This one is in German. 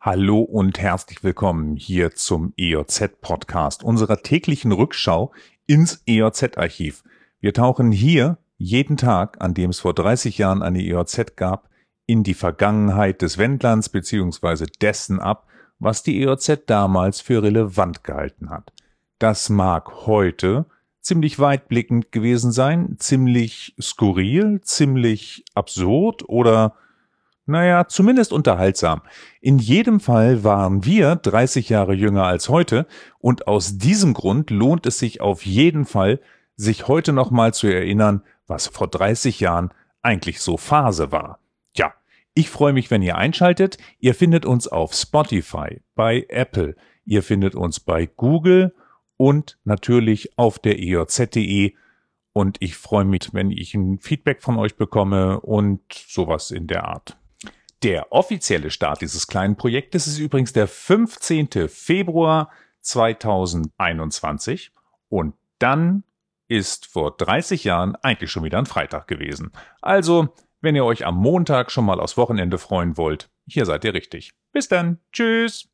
Hallo und herzlich willkommen hier zum EOZ-Podcast, unserer täglichen Rückschau ins EOZ-Archiv. Wir tauchen hier jeden Tag, an dem es vor 30 Jahren eine EOZ gab, in die Vergangenheit des Wendlands bzw. dessen ab, was die EOZ damals für relevant gehalten hat. Das mag heute ziemlich weitblickend gewesen sein, ziemlich skurril, ziemlich absurd oder naja, zumindest unterhaltsam. In jedem Fall waren wir 30 Jahre jünger als heute und aus diesem Grund lohnt es sich auf jeden Fall, sich heute nochmal zu erinnern, was vor 30 Jahren eigentlich so Phase war. Ja, ich freue mich, wenn ihr einschaltet. Ihr findet uns auf Spotify, bei Apple, ihr findet uns bei Google und natürlich auf der EJZ.de. Und ich freue mich, wenn ich ein Feedback von euch bekomme und sowas in der Art. Der offizielle Start dieses kleinen Projektes ist übrigens der 15. Februar 2021 und dann ist vor 30 Jahren eigentlich schon wieder ein Freitag gewesen. Also, wenn ihr euch am Montag schon mal aufs Wochenende freuen wollt, hier seid ihr richtig. Bis dann. Tschüss.